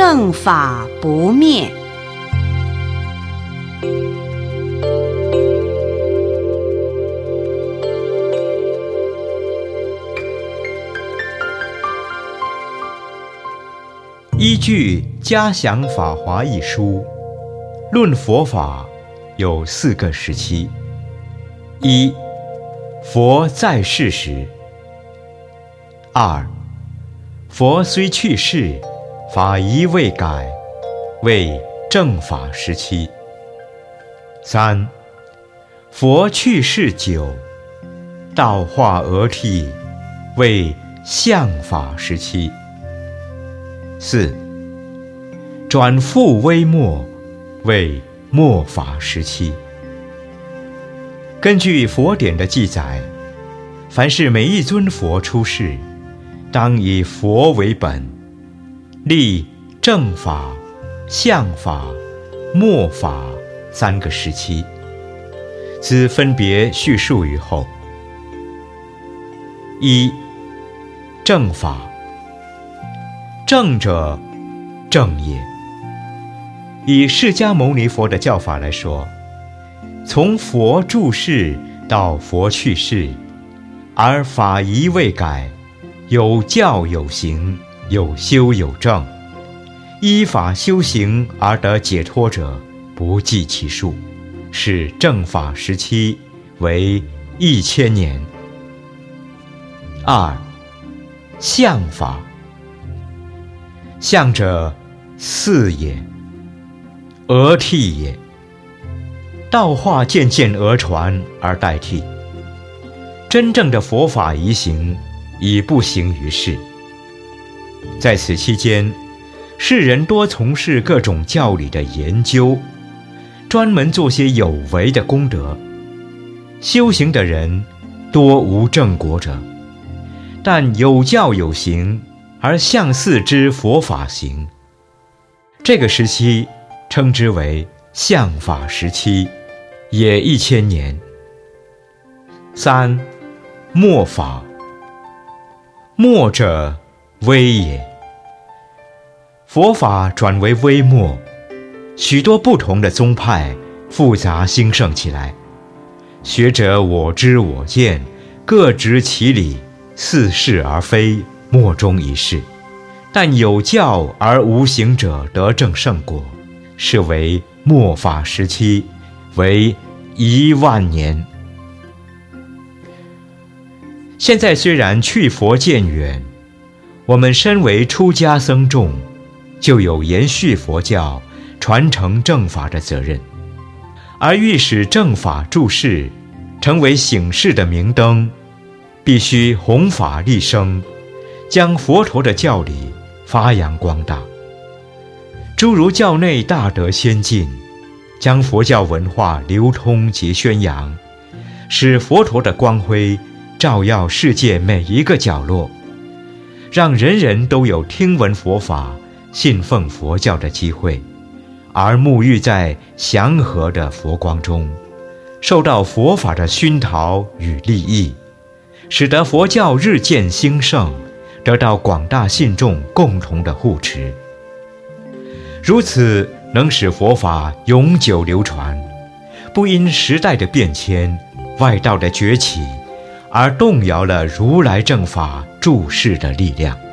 正法不灭。依据《嘉祥法华》一书，论佛法有四个时期：一、佛在世时；二、佛虽去世，法仪未改，为正法时期；三、佛去世久，道化俄替，为相法时期。四，转复微末，为末法时期。根据佛典的记载，凡是每一尊佛出世，当以佛为本，立正法、相法、末法三个时期，兹分别叙述于后。一，正法。正者，正也。以释迦牟尼佛的教法来说，从佛住世到佛去世，而法仪未改，有教有行，有修有正，依法修行而得解脱者不计其数，是正法时期为一千年。二，相法。相者，四也，讹替也。道化渐渐讹传而代替，真正的佛法遗行已不行于世。在此期间，世人多从事各种教理的研究，专门做些有为的功德。修行的人多无正果者，但有教有行。而相似之佛法行，这个时期称之为相法时期，也一千年。三，末法。末者，微也。佛法转为微末，许多不同的宗派复杂兴盛起来，学者我知我见，各执其理，似是而非。莫衷一是，但有教而无行者得正圣果，是为末法时期，为一万年。现在虽然去佛渐远，我们身为出家僧众，就有延续佛教、传承正法的责任，而欲使正法注释，成为醒世的明灯，必须弘法立生。将佛陀的教理发扬光大，诸如教内大德先进，将佛教文化流通及宣扬，使佛陀的光辉照耀世界每一个角落，让人人都有听闻佛法、信奉佛教的机会，而沐浴在祥和的佛光中，受到佛法的熏陶与利益，使得佛教日渐兴盛。得到广大信众共同的护持，如此能使佛法永久流传，不因时代的变迁、外道的崛起而动摇了如来正法注视的力量。